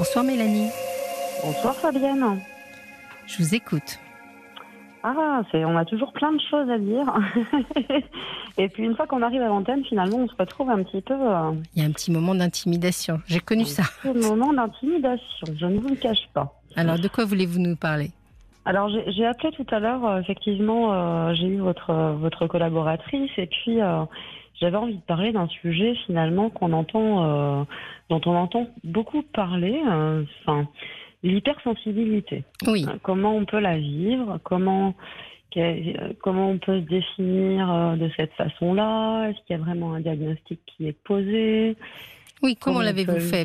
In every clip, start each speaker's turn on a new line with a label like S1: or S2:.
S1: Bonsoir Mélanie.
S2: Bonsoir Fabienne.
S1: Je vous écoute.
S2: Ah, c'est, on a toujours plein de choses à dire. Et puis une fois qu'on arrive à l'antenne, finalement, on se retrouve un petit peu. euh,
S1: Il y a un petit moment d'intimidation. J'ai connu ça.
S2: un moment d'intimidation. Je ne vous le cache pas.
S1: Alors, de quoi voulez-vous nous parler?
S2: Alors j'ai, j'ai appelé tout à l'heure. euh, effectivement, euh, j'ai eu votre votre collaboratrice et puis euh, j'avais envie de parler d'un sujet finalement qu'on entend, euh, dont on entend beaucoup parler. euh, Enfin, l'hypersensibilité.
S1: Oui.
S2: Euh, Comment on peut la vivre Comment comment on peut se définir de cette façon-là Est-ce qu'il y a vraiment un diagnostic qui est posé
S1: Oui, comment l'avez-vous fait?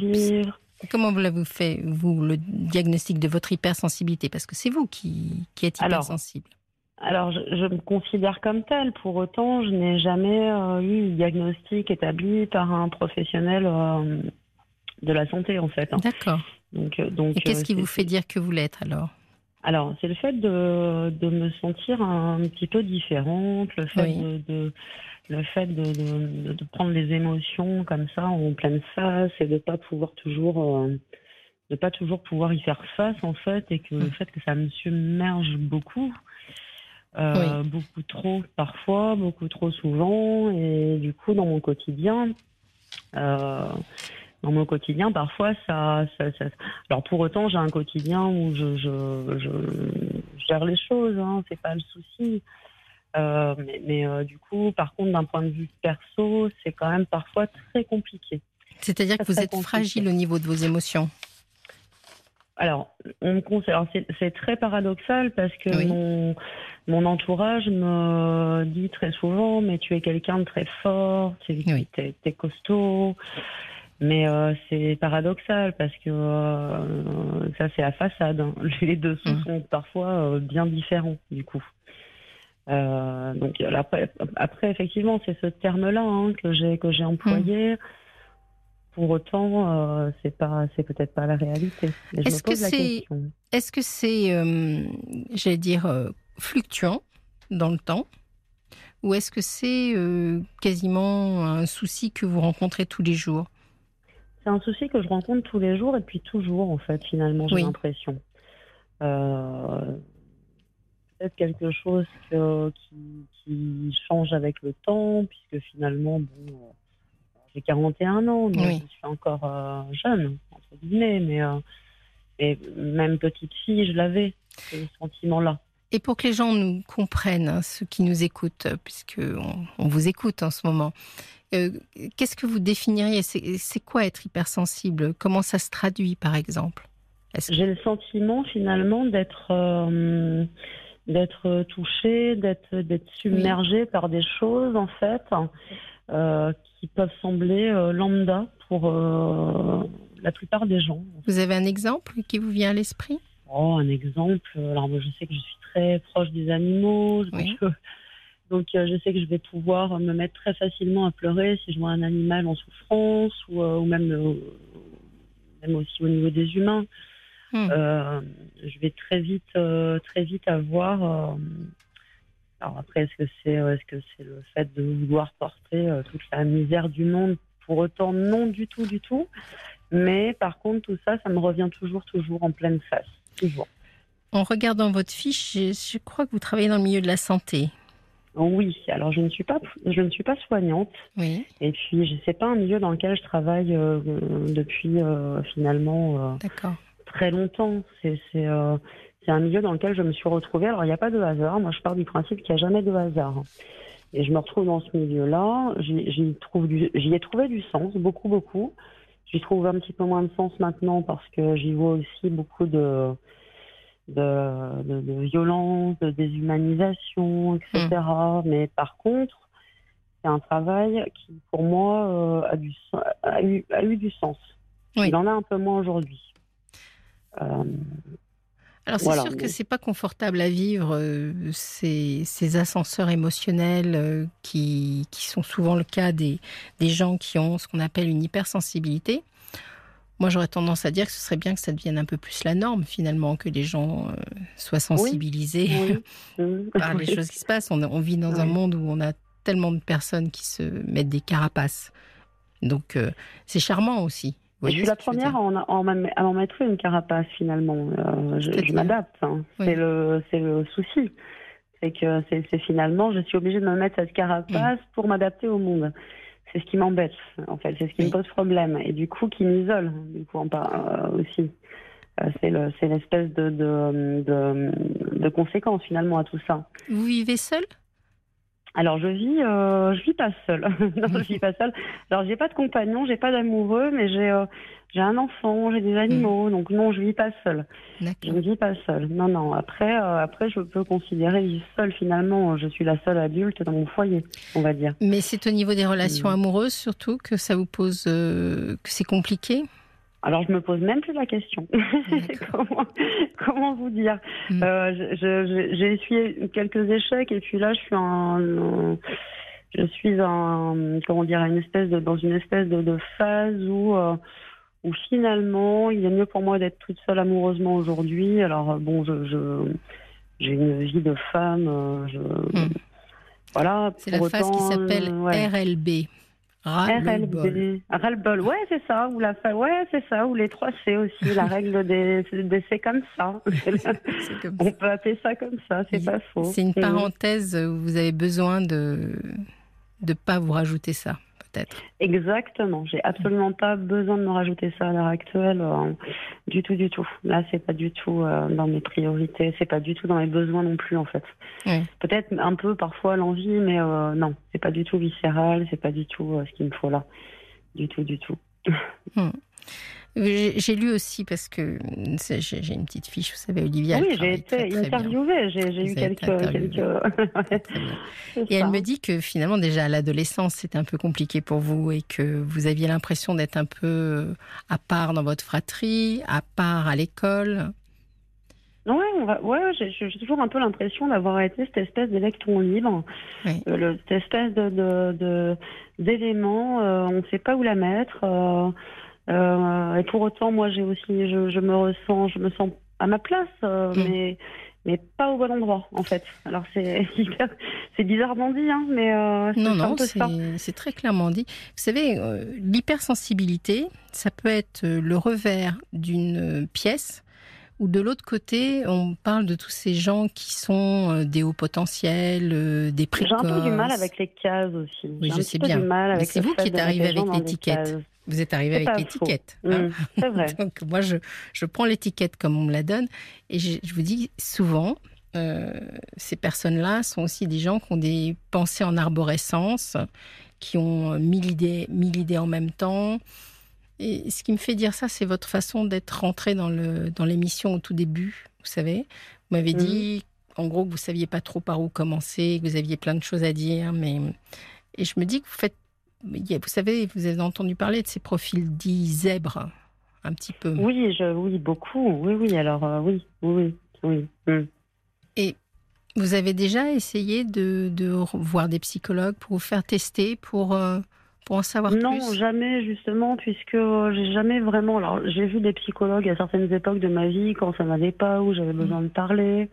S1: Comment vous l'avez fait, vous, le diagnostic de votre hypersensibilité? Parce que c'est vous qui, qui êtes hypersensible.
S2: Alors, je, je me considère comme telle. Pour autant, je n'ai jamais euh, eu de diagnostic établi par un professionnel euh, de la santé, en fait. hein.
S1: D'accord.
S2: Donc, euh, donc,
S1: qu'est-ce qui vous fait dire que vous l'êtes alors?
S2: Alors, c'est le fait de, de me sentir un petit peu différente, le fait
S1: Oui.
S2: de, de- le fait de, de, prendre les émotions comme ça en pleine face et de pas pouvoir toujours de pas toujours pouvoir y faire face en fait et que le
S1: Mm.
S2: fait que ça me submerge beaucoup euh, beaucoup trop parfois beaucoup trop souvent et du coup dans mon quotidien euh, dans mon quotidien parfois ça, ça, ça- alors pour autant j'ai un quotidien où je, je, je, je gère les choses hein, c'est pas le souci euh, mais, mais, du coup par contre d'un point de vue perso c'est quand même parfois très compliqué
S1: C'est-à-dire que vous êtes
S2: compliqué.
S1: fragile au niveau de vos émotions.
S2: Alors, on me conseille. alors, C'est très paradoxal parce que
S1: Oui.
S2: mon, mon entourage me dit très souvent Mais tu es quelqu'un de très fort, tu
S1: Oui.
S2: es, costaud. Mais euh, c'est paradoxal parce que euh, ça, c'est la façade. hein. Les dessous
S1: Mm.
S2: sont parfois euh, bien différents, du coup. Donc après, après effectivement, c'est ce terme-là hein, que j'ai que j'ai employé. Pour autant, euh, c'est pas, c'est peut-être pas la réalité.
S1: Est-ce que c'est-. Est-ce que c'est, j'allais dire, euh, fluctuant dans le temps? Ou est-ce que c'est euh, quasiment un souci que vous rencontrez tous les jours?
S2: C'est un souci que je rencontre tous les jours et depuis toujours, en fait, finalement, j'ai
S1: Oui.
S2: l'impression. Euh, Peut-être quelque chose que- qui, qui change avec le temps, puisque finalement, bon, j'ai 41 ans, donc
S1: Oui.
S2: je suis encore euh, jeune, entre guillemets, mais, euh, mais même petite fille, je l'avais, ce sentiment-là.
S1: Et pour que les gens nous comprennent, hein, ceux qui nous écoutent, puisque on, on vous écoute en ce moment, euh, qu'est-ce que vous définiriez? C'est quoi être hypersensible? Comment ça se traduit, par exemple? Que-
S2: J'ai le sentiment finalement d'être euh, d'être touchée, d'être d'être submergée par des choses en fait qui peuvent sembler euh, lambda pour euh, la plupart des gens.
S1: Vous avez un exemple qui vous vient à l'esprit?
S2: Oh, un exemple. Alors moi, je sais que je suis très proche des animaux, donc,
S1: Oui.
S2: euh, donc euh, je sais que je vais pouvoir me mettre très facilement à pleurer si je vois un animal en souffrance ou, euh, ou même euh, même aussi au niveau des humains.
S1: Hmm.
S2: Euh, je vais très vite, euh, très vite avoir. Alors après, est-ce que c'est, euh, est-ce que c'est le fait de vouloir porter euh, toute la misère du monde? Pour autant, non du tout, du tout. Mais par contre, tout ça, ça me revient toujours, toujours en pleine face, toujours.
S1: En regardant votre fiche, je, je crois que vous travaillez dans le milieu de la santé.
S2: Oui. Alors, je ne suis pas, je ne suis pas soignante.
S1: Oui,
S2: Et puis, je sais pas un milieu dans lequel je travaille euh, depuis euh, finalement. euh,
S1: d'accord.
S2: Très longtemps. C'est euh, c'est un milieu dans lequel je me suis retrouvée. Alors, il n'y a pas de hasard. Moi, je pars du principe qu'il n'y a jamais de hasard. Et je me retrouve dans ce milieu-là. J'y ai trouvé du sens, beaucoup, beaucoup. J'y trouve un petit peu moins de sens maintenant parce que j'y vois aussi beaucoup de, de, de, de violence, de déshumanisation, etc. Mais par contre, c'est un travail qui, pour moi, euh, a, du, sen- a, eu, a eu du sens.
S1: Oui.
S2: Il en a un peu moins aujourd'hui. Euh,
S1: Alors c'est
S2: Voilà,
S1: sûr que
S2: donc-
S1: c'est pas confortable à vivre euh, ces, ces ascenseurs émotionnels euh, qui, qui sont souvent le cas des, des gens qui ont ce qu'on appelle une hypersensibilité. Moi, j'aurais tendance à dire que ce serait bien que ça devienne un peu plus la norme, finalement, que les gens euh, soient sensibilisés
S2: oui.
S1: Par les choses qui se passent. On, on vit dans un monde où on a tellement de personnes qui se mettent des carapaces. Donc, c'est charmant aussi.
S2: Je suis la première à, m'en mettre une carapace finalement. Euh, je, m'adapte. Hein. C'est le, le souci. C'est que c'est finalement, je suis obligée de me mettre cette carapace mm. pour m'adapter au monde. C'est ce qui m'embête, en fait. C'est ce qui me pose problème. Et du coup, qui m'isole, du coup, en euh, aussi. Euh, c'est l'espèce de, de, de, de conséquence finalement à tout ça.
S1: Vous vivez seul
S2: alors je vis, euh, je vis pas seule. non, je vis pas seule. Alors j'ai pas de compagnon, j'ai pas d'amoureux, mais j'ai euh, j'ai un enfant, j'ai des animaux, donc non, je vis pas seule. Je ne vis pas seule. Non, non. Après, euh, après, je peux considérer vivre seule. Finalement, je suis la seule adulte dans mon foyer, on va dire.
S1: Mais c'est au niveau des relations amoureuses surtout que ça vous pose, que c'est compliqué?
S2: Alors je me pose même plus la question. comment, vous dire mm. euh, J'ai essuyé quelques échecs et puis là je suis en, je suis en, comment dire une espèce de dans une espèce de, phase où euh, où finalement il est mieux pour moi d'être toute seule amoureusement aujourd'hui. Alors bon je, j'ai une vie de femme. Euh, je, mm.
S1: Voilà. C'est la phase qui s'appelle. RLB.
S2: Ras-le-bol, ouais, c'est ça. Ou la ouais, c'est ça. Ou les trois C aussi. la règle des, des c'est comme ça. On peut appeler ça comme ça, c'est pas faux.
S1: C'est une parenthèse où vous avez besoin de ne pas vous rajouter ça.
S2: Exactement. J'ai absolument pas besoin de me rajouter ça à l'heure actuelle. Euh, du tout, du tout. Là, c'est pas du tout euh, dans mes priorités. C'est pas du tout dans mes besoins non plus, en fait. Peut-être un peu parfois l'envie, mais euh, non, c'est pas du tout viscéral. C'est pas du tout ce qu'il me faut là. Du tout, du tout.
S1: Hmm. J'ai lu aussi parce que j'ai une petite fiche, vous savez, Olivia.
S2: Oui, j'ai été interviewée, j'ai eu quelques.
S1: et elle me dit que finalement, déjà à l'adolescence, c'était un peu compliqué pour vous et que vous aviez l'impression d'être un peu euh, à part dans votre fratrie, à part à l'école.
S2: Ouais, ouais j'ai toujours un peu l'impression d'avoir été cette espèce d'électron libre, euh, cette espèce de d'élément, euh, on ne sait pas où la mettre. Euh, et pour autant, moi, j'ai aussi, je, je, me ressens, je me sens à ma place, euh, mm. mais mais pas au bon endroit, en fait. Alors c'est c'est bizarrement dit, hein, mais euh,
S1: non, non, c'est très clairement dit. Vous savez, euh, l'hypersensibilité, ça peut être le revers d'une pièce. Ou de l'autre côté, on parle de tous ces gens qui sont des hauts potentiels, des précoces.
S2: J'ai un peu du mal avec les cases aussi.
S1: Oui, je sais bien. C'est vous qui êtes arrivé avec l'étiquette. Vous êtes arrivé avec l'étiquette.
S2: Hein. Mmh, c'est vrai.
S1: Donc moi, je, je prends l'étiquette comme on me la donne. Et je, vous dis souvent, euh, ces personnes-là sont aussi des gens qui ont des pensées en arborescence, qui ont mille idées, mille idées en même temps. Et ce qui me fait dire ça, c'est votre façon d'être rentré dans le dans l'émission au tout début. Vous savez, vous m'avez mmh. dit en gros que vous saviez pas trop par où commencer, que vous aviez plein de choses à dire, mais et je me dis que vous faites vous savez, vous avez entendu parler de ces profils dits zèbres, un petit peu.
S2: Oui, je, oui, beaucoup. Oui, oui. Alors, euh, oui, oui, oui. Hmm.
S1: Et vous avez déjà essayé de, de, voir des psychologues pour vous faire tester, pour, euh, pour en savoir
S2: plus? Non, jamais, justement, puisque j'ai jamais vraiment. Alors, j'ai vu des psychologues à certaines époques de ma vie quand ça n'allait pas, où j'avais besoin de parler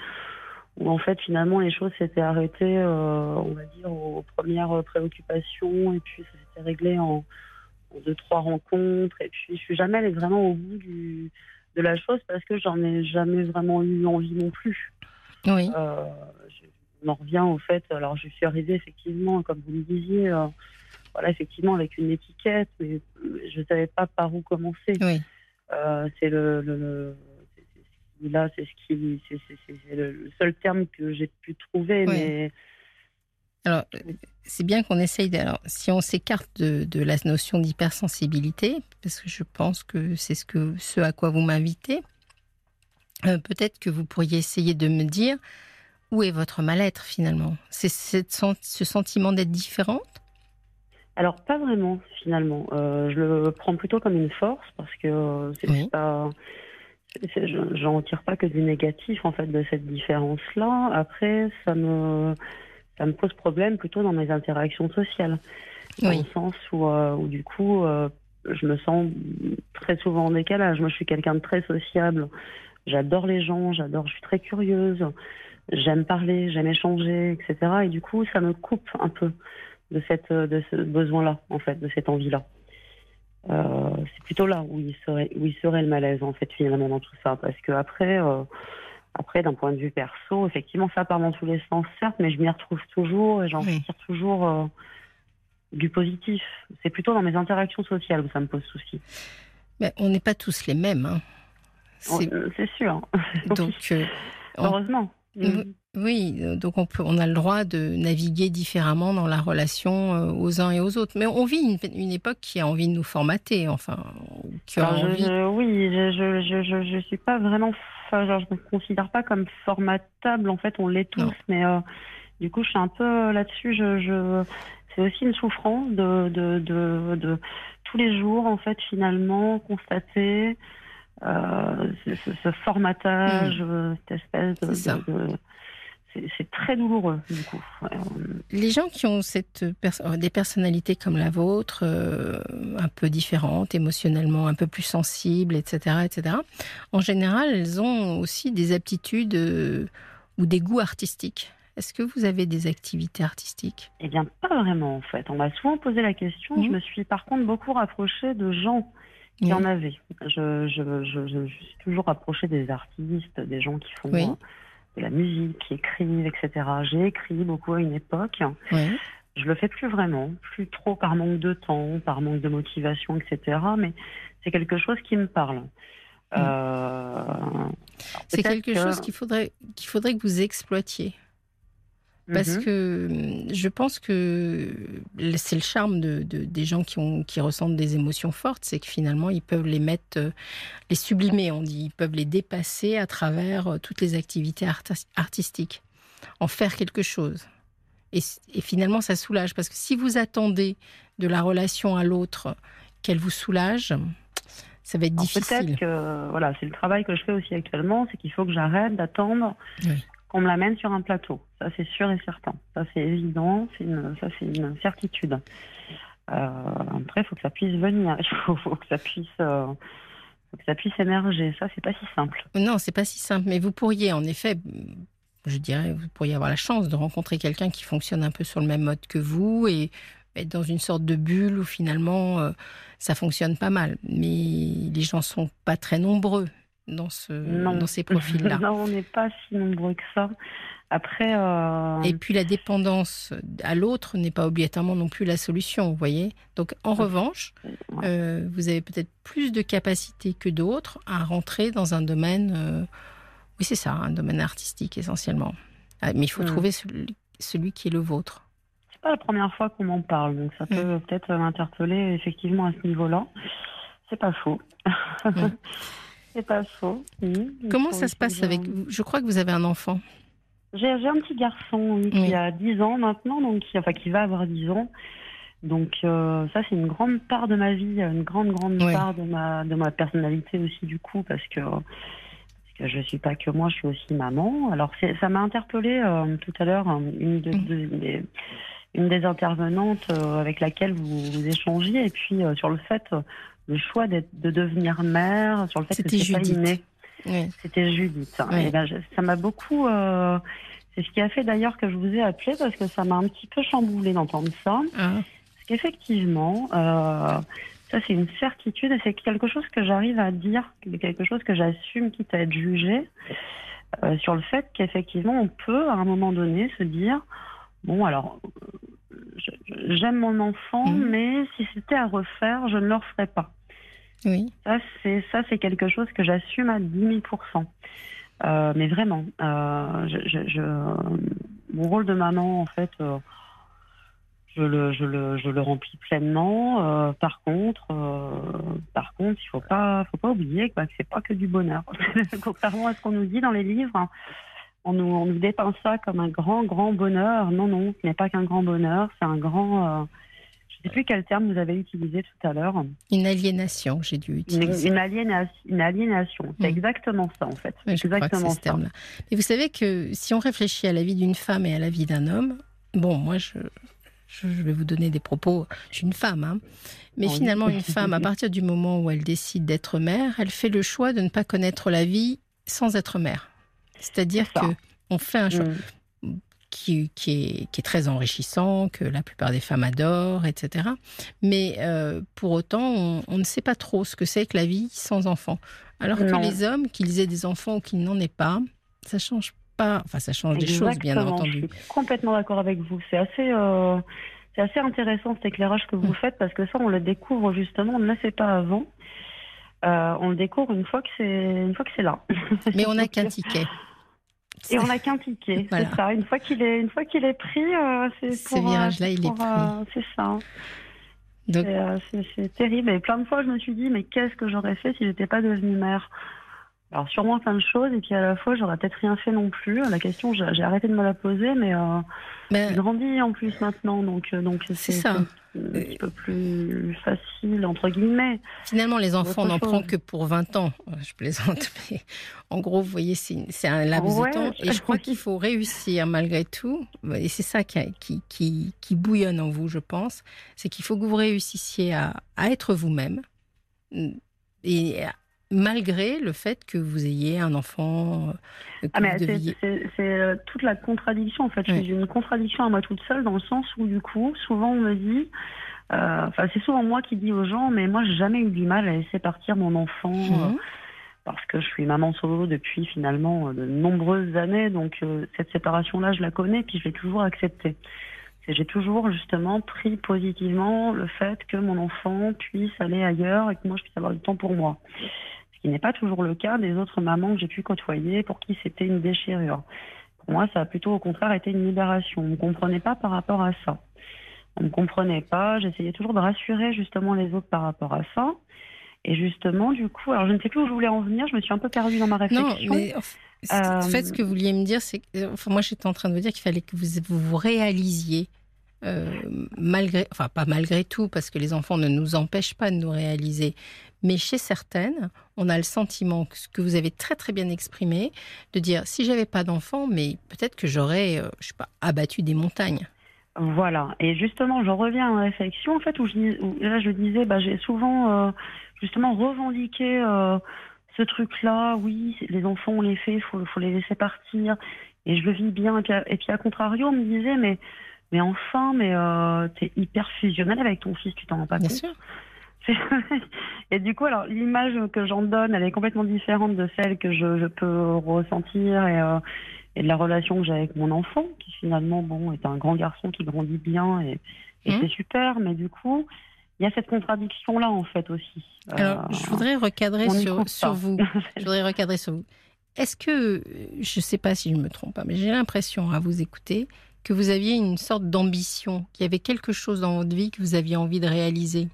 S2: où en fait finalement les choses s'étaient arrêtées, euh, on va dire, aux premières préoccupations, et puis ça s'était réglé en, deux, trois rencontres, et puis je suis jamais allée vraiment au bout du, de la chose parce que j'en ai jamais vraiment eu envie non plus.
S1: Oui.
S2: Euh, on en revient au fait, alors je suis arrivée effectivement, comme vous le disiez, euh, voilà, effectivement avec une étiquette, mais je ne savais pas par où commencer.
S1: Oui.
S2: Euh, c'est le, le là, c'est ce qui, c'est le seul terme que j'ai pu trouver. Mais
S1: alors, c'est bien qu'on essaye. alors, si on s'écarte de, de, la notion d'hypersensibilité, parce que je pense que c'est ce que ce à quoi vous m'invitez, euh, peut-être que vous pourriez essayer de me dire où est votre mal-être finalement? C'est ce sentiment d'être différente?
S2: Alors pas vraiment finalement. Euh, je le prends plutôt comme une force parce que euh, c'est pas j'en tire pas que du négatif en fait de cette différence-là. Après, ça me ça me pose problème plutôt dans mes interactions sociales, dans le sens où, euh, où du coup, euh, je me sens très souvent en décalage. Moi, je suis quelqu'un de très sociable. J'adore les gens, j'adore, je suis très curieuse. J'aime parler, j'aime échanger, etc. Et du coup, ça me coupe un peu de cette de ce besoin-là, en fait, de cette envie-là. c'est plutôt là où il serait où il serait le malaise en fait finalement dans tout ça parce que après après d'un point de vue perso effectivement ça part dans tous les sens certes mais je m'y retrouve toujours et j'en tire toujours du positif c'est plutôt dans mes interactions sociales où ça me pose souci
S1: mais on n'est pas tous les mêmes hein.
S2: c'est sûr
S1: donc
S2: heureusement
S1: Mm. Oui, euh, donc on, peut, on a le droit de naviguer différemment dans la relation euh, aux uns et aux autres. Mais on vit une, une époque qui a envie de nous formater, enfin, qui a envie...
S2: oui, je, je, je, je, suis pas vraiment, genre, je me considère pas comme formatable. En fait, on l'est tous, mais euh, du coup, je suis un peu là-dessus. Je, je, c'est aussi une souffrance de, de, de, de, tous les jours, en fait, finalement, constater euh, ce, formatage, mm. euh, cette espèce de, c'est très douloureux du coup.
S1: Les gens qui ont cette des personnalités comme la vôtre, euh, un peu différentes, émotionnellement un peu plus sensibles, etc., etc. En général, elles ont aussi des aptitudes ou des goûts artistiques. Est-ce que vous avez des activités artistiques?
S2: Eh bien, pas vraiment en fait. On m'a souvent posé la question. Je mm. me suis par contre beaucoup rapprochée de gens il y en avait. Je, je, je, je, suis toujours approchée des artistes, des gens qui font euh, de la musique, qui écrivent, etc. J'ai écrit beaucoup à une époque. Oui. Je le fais plus vraiment, plus trop par manque de temps, par manque de motivation, etc. Mais c'est quelque chose qui me parle.
S1: Euh, c'est quelque chose qu'il faudrait, qu'il faudrait que vous exploitiez. Parce mhm. que hum, je pense que c'est le charme de, des gens qui, ont, qui ressentent des émotions fortes, c'est que finalement ils peuvent les mettre, euh, les sublimer, on dit, ils peuvent les dépasser à travers euh, toutes les activités artistiques, en faire quelque chose. Et, finalement ça soulage, parce que si vous attendez de la relation à l'autre qu'elle vous soulage, ça va être difficile.
S2: Peut-être que voilà, c'est le travail que je fais aussi actuellement, c'est qu'il faut que j'arrête d'attendre qu'on me l'amène sur un plateau. Ça, c'est sûr et certain. Ça, c'est évident. Ça, c'est une certitude. Euh, après, il faut que ça puisse venir. Il faut, que ça puisse. Euh, que ça puisse émerger. Ça, c'est pas si simple.
S1: Non, c'est pas si simple. Mais vous pourriez, en effet, je dirais, vous pourriez avoir la chance de rencontrer quelqu'un qui fonctionne un peu sur le même mode que vous et être dans une sorte de bulle où finalement euh, ça fonctionne pas mal. Mais les gens sont pas très nombreux dans, ce, dans ces profils-là.
S2: non, on n'est pas si nombreux que ça. Après. Euh,
S1: Et puis la dépendance à l'autre n'est pas obligatoirement non plus la solution, vous voyez. Donc en revanche, euh, vous avez peut-être plus de capacité que d'autres à rentrer dans un domaine. Euh, oui, c'est ça, un domaine artistique essentiellement. Ah, mais il faut mm. trouver celui, qui est le vôtre.
S2: C'est pas la première fois qu'on m'en parle, donc ça peut mm. peut-être m'interpeller effectivement à ce niveau-là. C'est pas faux. Mm. C'est pas faux.
S1: Comment ça se passe avec vous? Je crois que vous avez un enfant.
S2: J'ai un petit garçon qui a 10 ans maintenant, donc qui, enfin qui va avoir 10 ans. Donc euh, ça c'est une grande part de ma vie, une grande grande part de ma de ma personnalité aussi du coup parce que parce que je suis pas que moi, je suis aussi maman. Alors ça m'a interpellée euh, tout à l'heure une, de, des, une des intervenantes euh, avec laquelle vous, vous échangiez et puis sur le fait le choix de devenir mère, sur le fait que c'est pas inné. C'était Judith. Et ben, ça m'a beaucoup. Euh, c'est ce qui a fait d'ailleurs que je vous ai appelé parce que ça m'a un petit peu chamboulé d'entendre ça. Ah. Parce qu'effectivement, euh, ça c'est une certitude et c'est quelque chose que j'arrive à dire, quelque chose que j'assume quitte à être jugé euh, sur le fait qu'effectivement on peut à un moment donné se dire bon alors j'aime mon enfant, mhm. mais si c'était à refaire, je ne le referais pas.
S1: Oui.
S2: Ça, c'est ça, c'est quelque chose que j'assume à 10 000 euh, mais vraiment, euh, je, mon rôle de maman, en fait, euh, je, le, je, le, je le remplis pleinement. par contre, par contre, il faut pas, faut pas oublier que, bah, c'est pas que du bonheur. Contrairement à ce qu'on nous dit dans les livres, on nous, on nous dépeint ça comme un grand, grand bonheur. Non, non, ce n'est pas qu'un grand bonheur, c'est un grand. Euh, je ne sais plus quel terme vous avez utilisé tout à l'heure.
S1: Une aliénation, j'ai dû utiliser.
S2: Une, aliénation, une aliénation. c'est mm. exactement ça en fait. exactement
S1: ce. Mais vous savez que si on réfléchit à la vie d'une femme et à la vie d'un homme, bon, moi je, je vais vous donner des propos. Je suis une femme, hein. mais finalement une femme, à partir du moment où elle décide d'être mère, elle fait le choix de ne pas connaître la vie sans être mère. C'est-à-dire que on fait un choix. Mm. qui, qui, est, qui, est, très enrichissant, que la plupart des femmes adorent, etc. Mais euh, pour autant, on, on, ne sait pas trop ce que c'est que la vie sans enfants. Alors que les hommes, qu'ils aient des enfants ou qu'ils n'en aient pas, ça change pas. Enfin, ça change des choses, bien entendu.
S2: Je suis complètement d'accord avec vous. C'est assez. Euh, c'est assez intéressant cet éclairage que vous mm. faites parce que ça, on le découvre justement, on ne le sait pas avant. Euh, on le découvre une fois que c'est une fois que c'est là.
S1: Mais on n'a qu'un ticket.
S2: Et on n'a qu'un ticket, c'est ça. Une fois qu'il est, une fois qu'il est pris, euh, c'est
S1: Ce virage-là, il est pris. Euh,
S2: c'est ça. Euh, c'est terrible. Et plein de fois, je me suis dit, mais qu'est-ce que j'aurais fait si j'étais pas devenue mère alors sûrement plein de choses et puis à la fois j'aurais peut-être rien fait non plus. La question j'ai arrêté de me la poser mais euh, ben, grandi en plus maintenant donc euh, donc
S1: c'est ça un
S2: petit peu plus facile entre guillemets.
S1: Finalement les enfants n'en prennent que pour 20 ans. Euh, je plaisante mais en gros vous voyez c'est un laps de temps. et je crois qu'il faut réussir malgré tout. Et c'est ça qui, qui, qui, bouillonne en vous je pense. C'est qu'il faut que vous réussissiez à, à être vous-même. Et malgré le fait que vous ayez un enfant.
S2: Euh, ah mais c'est euh, toute la contradiction en fait. Suis une contradiction à moi toute seule dans le sens où du coup, souvent on me dit, euh, enfin c'est souvent moi qui dis aux gens, mais moi j'ai jamais eu du mal à laisser partir mon enfant. Mhm. parce que je suis maman solo depuis finalement de nombreuses années, donc cette séparation-là, je la connais, puis je l'ai toujours acceptée. J'ai toujours justement pris positivement le fait que mon enfant puisse aller ailleurs et que moi je puisse avoir du temps pour moi qui n'est pas toujours le cas des autres mamans que j'ai pu côtoyer pour qui c'était une déchirure. Pour moi, ça a plutôt au contraire été une libération. On ne comprenait pas par rapport à ça. On ne comprenait pas. J'essayais toujours de rassurer justement les autres par rapport à ça. Et justement, du coup, alors je ne sais plus où je voulais en venir. Je me suis un peu perdue dans ma réflexion.
S1: Non, mais en fait, ce que vous vouliez me dire, c'est que enfin, moi, j'étais en train de vous dire qu'il fallait que vous vous réalisiez euh, malgré, enfin pas malgré tout, parce que les enfants ne nous empêchent pas de nous réaliser, mais chez certaines, on a le sentiment que ce que vous avez très très bien exprimé, de dire si j'avais pas d'enfants, mais peut-être que j'aurais, euh, je sais pas, abattu des montagnes.
S2: Voilà. Et justement, je reviens en réflexion, en fait, où, je, là je disais, bah, j'ai souvent euh, justement revendiqué ce truc-là. Oui, les enfants, on les fait, il faut, faut les laisser partir. Et je le vis bien. Et puis, et puis à contrario, on me disait, mais mais enfin, mais euh, t'es hyper fusionnel avec ton fils, tu t'en rends pas
S1: Bien
S2: compte
S1: sûr.
S2: Et du coup, alors l'image que j'en donne, elle est complètement différente de celle que je, peux ressentir et, euh, et, de la relation que j'ai avec mon enfant, qui finalement, bon, est un grand garçon qui grandit bien et, et mmh. c'est super. Mais du coup, il y a cette contradiction là en fait aussi.
S1: Alors, je voudrais recadrer sur, sur vous. je voudrais recadrer sur vous. Est-ce que, je ne sais pas si je me trompe pas, mais j'ai l'impression à vous écouter que vous aviez une sorte d'ambition, qu'il y avait quelque chose dans votre vie que vous aviez envie de réaliser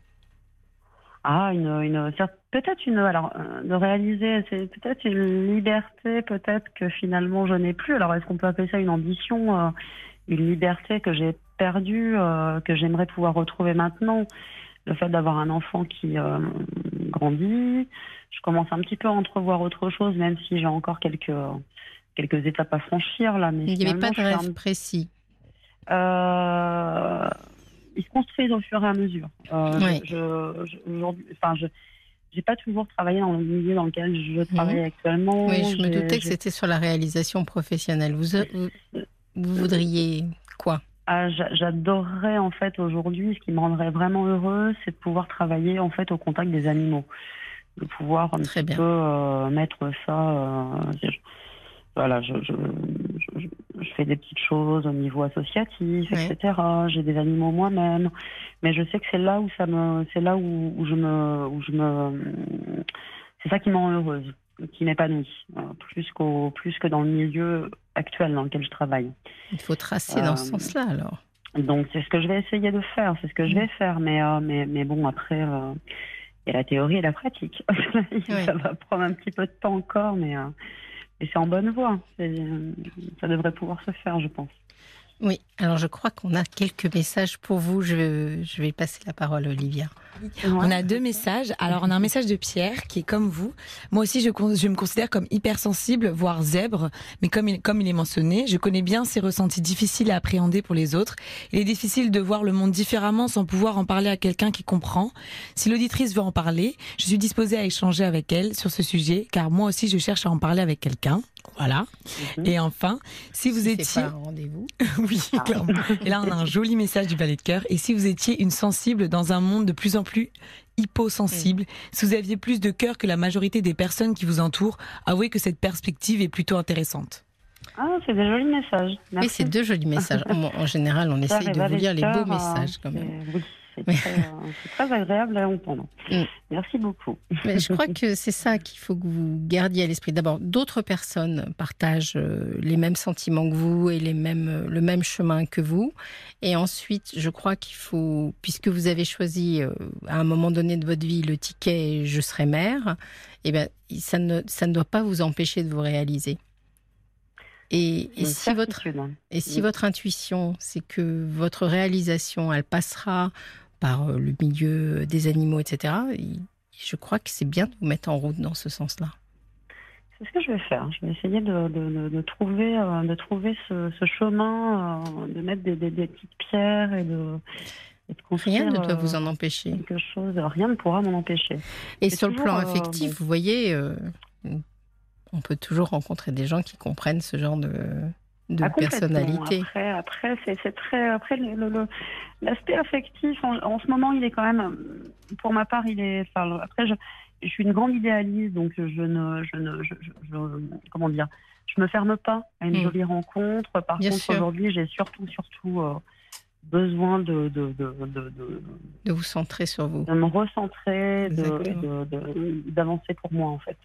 S2: Ah, une, une peut-être une, alors, euh, de réaliser, c'est peut-être une liberté, peut-être que finalement je n'ai plus. Alors, est-ce qu'on peut appeler ça une ambition, euh, une liberté que j'ai perdue, euh, que j'aimerais pouvoir retrouver maintenant? Le fait d'avoir un enfant qui grandit, je commence un petit peu à entrevoir autre chose, même si j'ai encore quelques quelques étapes à franchir là.
S1: Mais il n'y avait pas de rêve précis.
S2: Euh, ils se construisent au fur et à mesure. Euh, je, aujourd'hui, enfin, je j'ai pas toujours travaillé dans le milieu dans lequel je travaille actuellement.
S1: Oui, je me doutais que c'était sur la réalisation professionnelle. Vous, vous, voudriez quoi?
S2: Ah, J'adorerais en fait aujourd'hui, ce qui me rendrait vraiment heureux, c'est de pouvoir travailler en fait au contact des animaux, de pouvoir un Très petit peu euh, mettre ça. Euh, voilà, je, je, je, fais des petites choses au niveau associatif, etc. J'ai des animaux moi-même, mais je sais que c'est là où ça me, c'est là où, où, je me, où je me, c'est ça qui me rend heureuse, qui m'épanouit, euh, plus qu'au, plus que dans le milieu actuel dans lequel je travaille.
S1: Il faut tracer dans ce euh, sens-là alors.
S2: Donc c'est ce que je vais essayer de faire, c'est ce que je vais faire, mais euh, mais, mais bon après. il y a la théorie et la pratique. ça va prendre un petit peu de temps encore, mais et c'est en bonne voie. Ça devrait pouvoir se faire, je pense.
S1: Oui, alors je crois qu'on a quelques messages pour vous. Je, je vais passer la parole à Olivia.
S3: On a deux messages. Alors, on a un message de Pierre qui est comme vous. Moi aussi, je, je me considère comme hypersensible, voire zèbre. Mais comme il, comme il est mentionné, je connais bien ces ressentis difficiles à appréhender pour les autres. Il est difficile de voir le monde différemment sans pouvoir en parler à quelqu'un qui comprend. Si l'auditrice veut en parler, je suis disposée à échanger avec elle sur ce sujet, car moi aussi, je cherche à en parler avec quelqu'un. Voilà.
S2: Mhm.
S3: Et enfin, si vous
S1: Si c'est
S3: étiez...
S1: pas un rendez-vous.
S3: oui, clairement. Et là, on a un joli message du ballet de cœur. Et si vous étiez une sensible dans un monde de plus en plus hyposensible, si vous aviez plus de cœur que la majorité des personnes qui vous entourent, avouez que cette perspective est plutôt intéressante.
S2: Ah, c'est des jolis messages.
S1: Oui,
S2: Merci.
S1: c'est deux jolis messages. En, en général, on essaye de vous lire les beaux
S2: euh,
S1: messages quand même.
S2: Oui, c'est très, euh, c'est très agréable à entendre.
S1: Mm.
S2: Merci beaucoup.
S1: Mais je crois que c'est ça qu'il faut que vous gardiez à l'esprit. D'abord, d'autres personnes partagent euh, les mêmes sentiments que vous et les mêmes, euh, le même chemin que vous. Et ensuite, je crois qu'il faut, puisque vous avez choisi à un moment donné de votre vie le ticket je serai mère, eh ben, ça ne, ça ne doit pas vous empêcher de vous réaliser. Et, si votre
S2: certitude.
S1: Et si
S2: Mm.
S1: votre intuition, c'est que votre réalisation, elle passera par euh, le milieu des animaux, etc., je crois que c'est bien de vous mettre en route dans ce sens-là.
S2: C'est ce que je vais faire. Je vais essayer de, de, de- de trouver, euh, de trouver ce, ce chemin, euh, de mettre des, des- des petites pierres et de,
S1: Rien ne doit
S2: euh,
S1: vous en empêcher.
S2: quelque chose. Rien ne pourra m'en empêcher.
S1: Et sur le plan affectif, vous voyez, euh, on peut toujours rencontrer des gens qui comprennent ce genre de, de
S2: Ah,
S1: personnalité.
S2: Après, après c'est très. Après, l'aspect affectif, en, en ce moment, il est quand même. Pour ma part, il est. Enfin, après, je, je suis une grande idéaliste, donc je ne. Je ne je, comment dire Je me ferme pas à une
S1: Mm.
S2: jolie rencontre. Par
S1: Bien
S2: contre, aujourd'hui, j'ai surtout, surtout. euh, besoin de, de, de, de, de-
S1: vous centrer sur vous.
S2: de me recentrer, d'avancer pour moi, en fait.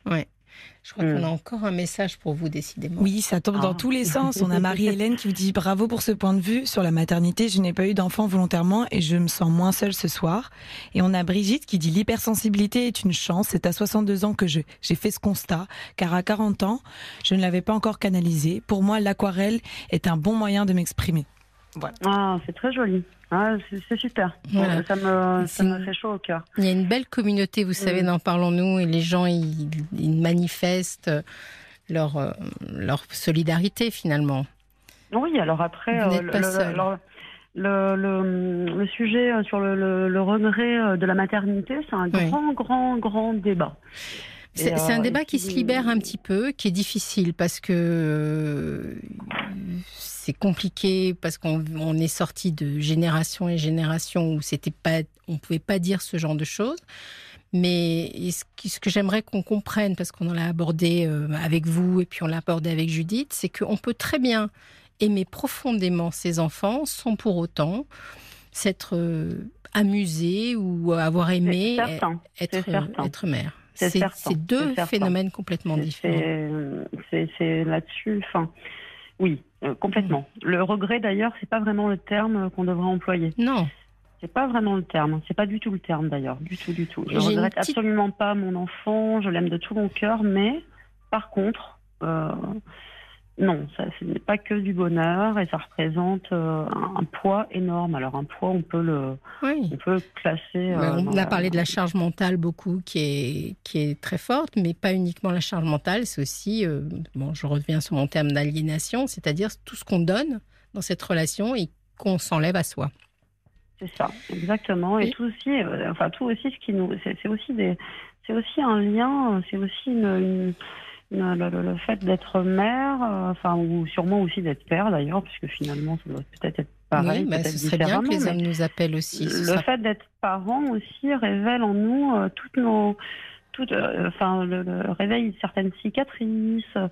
S1: Je crois qu'on a encore un message pour vous, décidément.
S3: Oui, ça tombe dans
S2: Ah.
S3: tous les sens. On a Marie-Hélène qui vous dit bravo pour ce point de vue sur la maternité. Je n'ai pas eu d'enfant volontairement et je me sens moins seule ce soir. Et on a Brigitte qui dit l'hypersensibilité est une chance. C'est à 62 ans que j'ai fait ce constat, car à 40 ans, je ne l'avais pas encore canalisé. Pour moi, l'aquarelle est un bon moyen de m'exprimer.
S2: Ah, c'est très joli. Ah, c'est super.
S1: Voilà.
S2: Ça, me, ça me fait chaud au cœur.
S1: Il y a une belle communauté, vous savez,
S2: Mm.
S1: dans Parlons-nous, et les gens, ils, ils manifestent leur, euh, leur solidarité, finalement.
S2: Oui, alors après,
S1: Vous
S2: euh,
S1: n'êtes pas
S2: le,
S1: seul.
S2: le, le, le sujet euh, sur le, le, le regret de la maternité, c'est un
S1: Oui.
S2: grand, grand, grand débat.
S1: C'est un débat qui se libère un petit peu, qui est difficile parce que euh, c'est compliqué, parce qu'on on est sorti de génération et génération où c'était pas, on pouvait pas dire ce genre de choses. Mais ce que, ce que j'aimerais qu'on comprenne, parce qu'on en a abordé euh, avec vous et puis on l'a abordé avec Judith, c'est qu'on peut très bien aimer profondément ses enfants sans pour autant s'être euh, amusé ou avoir aimé être,
S2: certain.
S1: être mère.
S2: C'est
S1: deux phénomènes complètement différents.
S2: C'est là-dessus. Enfin, oui, euh, complètement. Le regret, d'ailleurs, c'est pas vraiment le terme qu'on devrait employer.
S1: Non,
S2: C'est pas vraiment le terme. C'est pas du tout le terme, d'ailleurs. Du tout, du tout. Je regrette
S1: petite-
S2: absolument pas mon enfant. Je l'aime de tout mon cœur, mais par contre. euh, non, ça ce n'est pas que du bonheur et ça représente euh, un, un poids énorme. Alors un poids, on peut le,
S1: oui.
S2: on peut classer. euh,
S1: Ben, on a parlé de la charge mentale beaucoup, qui est, qui est très forte, mais pas uniquement la charge mentale, c'est aussi, euh, bon, je reviens sur mon terme d'aliénation, c'est-à-dire tout ce qu'on donne dans cette relation et qu'on s'enlève à soi.
S2: C'est ça, exactement. Et tout aussi, euh, enfin tout aussi ce qui nous, c'est aussi des, c'est aussi un lien, euh, c'est aussi une- le, le- le fait d'être mère, euh, enfin ou sûrement aussi d'être père d'ailleurs, puisque finalement ça doit peut-être être pareil,
S1: oui,
S2: peut-être
S1: ce serait bien que les hommes nous appellent aussi.
S2: Le
S1: sera-
S2: fait d'être parent aussi révèle en nous euh, toutes nos, toutes, euh, enfin le, certaines cicatrices.
S1: Mm.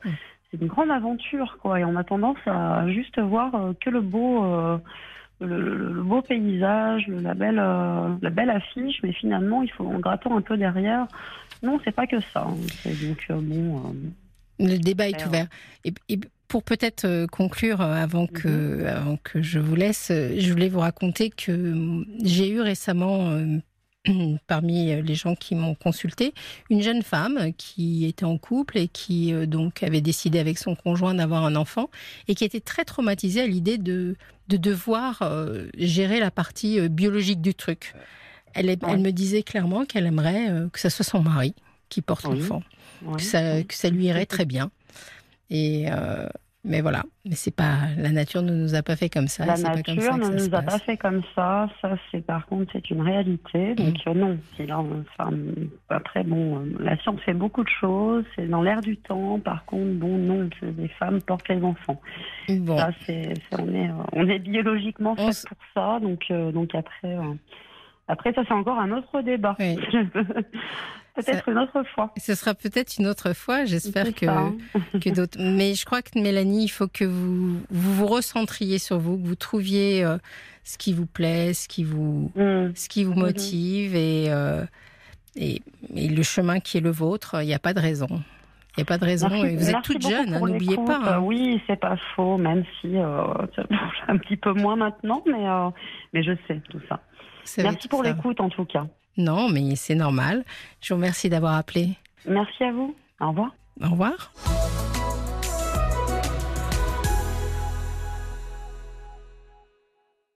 S2: C'est une grande aventure quoi, et on a tendance à juste voir euh, que le beau. le, le- le beau paysage, la belle, euh, la belle affiche, mais finalement, il faut en grattant un peu derrière. Non, c'est pas que ça. Donc euh, bon, euh,
S1: Le débat est ouvert. Et, et pour peut-être euh, conclure avant que, avant que je vous laisse, je voulais vous raconter que euh, j'ai eu récemment, parmi les gens qui m'ont consulté, une jeune femme qui était en couple et qui euh, donc avait décidé avec son conjoint d'avoir un enfant et qui était très traumatisée à l'idée de, de devoir euh, gérer la partie euh, biologique du truc. Elle, est-
S2: Ouais.
S1: elle me disait clairement qu'elle aimerait euh, que ce soit son mari qui porte
S2: Oui.
S1: l'enfant
S2: ouais,
S1: que ça, que ça lui irait très bien. Et, euh, mais voilà, mais c'est pas la nature ne nous a pas fait comme ça.
S2: La
S1: c'est pas comme
S2: nature
S1: ça que
S2: ne
S1: ça
S2: nous a pas fait comme ça. Ça, c'est par contre, c'est une réalité. Donc euh, non, là, enfin, après bon, euh, la science fait beaucoup de choses. C'est dans l'air du temps. Par contre, bon, non, c'est- les femmes portent les enfants.
S1: Bon,
S2: Ça, c'est, on est, on est biologiquement fait pour ça. Donc, euh, donc après, euh, après ça, c'est encore un autre débat.
S1: Oui.
S2: Peut-être une autre fois.
S1: ce sera peut-être une autre fois. J'espère que
S2: hein.
S1: que d'autres. Mais je crois que Mélanie, il faut que vous vous, vous recentriez sur vous, que vous trouviez euh, ce qui vous plaît, ce qui vous
S2: Mm.
S1: ce qui vous
S2: Mhm.
S1: motive et, euh, et et le chemin qui est le vôtre. Il n'y a pas de raison. Il n'y a pas de raison.
S2: Merci-
S1: vous êtes toute jeune, hein, n'oubliez pas. hein.
S2: Euh, Oui, c'est pas faux, même si euh, un petit peu moins maintenant, mais, mais je sais tout ça. Merci pour l'écoute en tout cas.
S1: Non, mais c'est normal. Je vous remercie d'avoir appelé.
S2: Merci à vous. Au revoir.
S1: Au revoir.